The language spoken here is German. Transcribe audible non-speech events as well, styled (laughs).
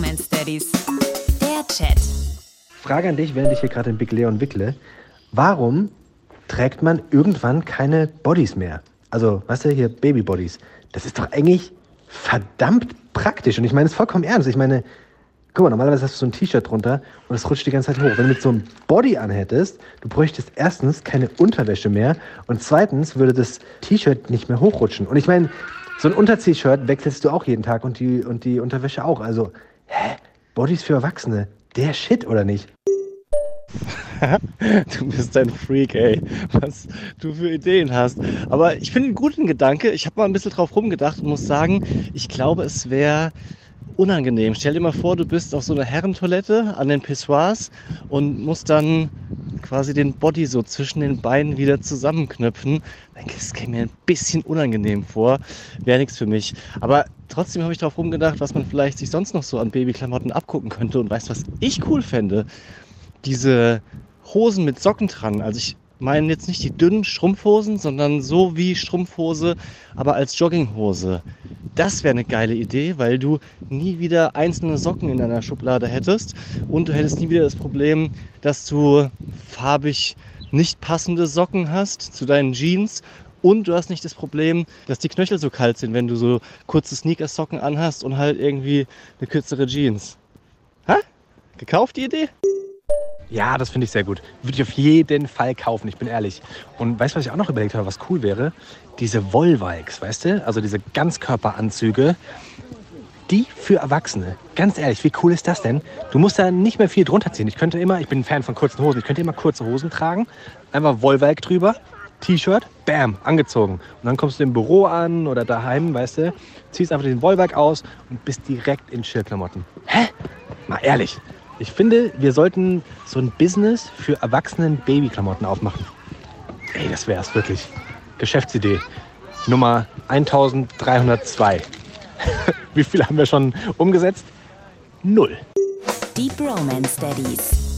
Bromance Daddies. Der Chat. Frage an dich, während ich hier gerade den Big Leon wickle. Warum trägt man irgendwann keine Bodies mehr? Also, weißt du, hier Babybodies. Das ist doch eigentlich verdammt praktisch. Und ich meine es vollkommen ernst. Ich meine, guck mal, normalerweise hast du so ein T-Shirt drunter und es rutscht die ganze Zeit hoch. Wenn du mit so einem Body anhättest, du bräuchtest erstens keine Unterwäsche mehr und zweitens würde das T-Shirt nicht mehr hochrutschen. Und ich meine, so ein Unter-T-Shirt wechselst du auch jeden Tag und die, und die Unterwäsche auch. Also, hä? Bodies für Erwachsene? Der Shit, oder nicht? (laughs) du bist ein Freak, ey. Was du für Ideen hast. Aber ich finde einen guten Gedanke. Ich habe mal ein bisschen drauf rumgedacht und muss sagen, ich glaube, es wäre unangenehm. Stell dir mal vor, du bist auf so einer Herrentoilette an den Pissoirs und musst dann quasi den Body so zwischen den Beinen wieder zusammenknöpfen. Das käme mir ein bisschen unangenehm vor. Wäre nichts für mich. Aber trotzdem habe ich darauf rumgedacht, was man vielleicht sich sonst noch so an Babyklamotten abgucken könnte. Und weißt du, was ich cool fände? Diese Hosen mit Socken dran. Also ich meine jetzt nicht die dünnen Strumpfhosen, sondern so wie Strumpfhose, aber als Jogginghose. Das wäre eine geile Idee, weil du nie wieder einzelne Socken in deiner Schublade hättest und du hättest nie wieder das Problem, dass du farbig nicht passende Socken hast zu deinen Jeans und du hast nicht das Problem, dass die Knöchel so kalt sind, wenn du so kurze Sneakersocken anhast und halt irgendwie eine kürzere Jeans. Ha? Gekauft die Idee? Ja, das finde ich sehr gut. Würde ich auf jeden Fall kaufen, ich bin ehrlich. Und weißt du, was ich auch noch überlegt habe, was cool wäre? Diese Volvikes, weißt du? Also diese Ganzkörperanzüge, die für Erwachsene. Ganz ehrlich, wie cool ist das denn? Du musst da nicht mehr viel drunter ziehen. Ich könnte immer, ich bin ein Fan von kurzen Hosen, ich könnte immer kurze Hosen tragen, einfach Volvik drüber, T-Shirt, bam, angezogen. Und dann kommst du im Büro an oder daheim, weißt du, ziehst einfach den Volvik aus und bist direkt in Chillklamotten. Hä? Mal ehrlich. Ich finde, wir sollten so ein Business für Erwachsenen Babyklamotten aufmachen. Ey, das wär's wirklich. Geschäftsidee. Nummer 1302. (laughs) Wie viel haben wir schon umgesetzt? Null. Die Bromance Daddies.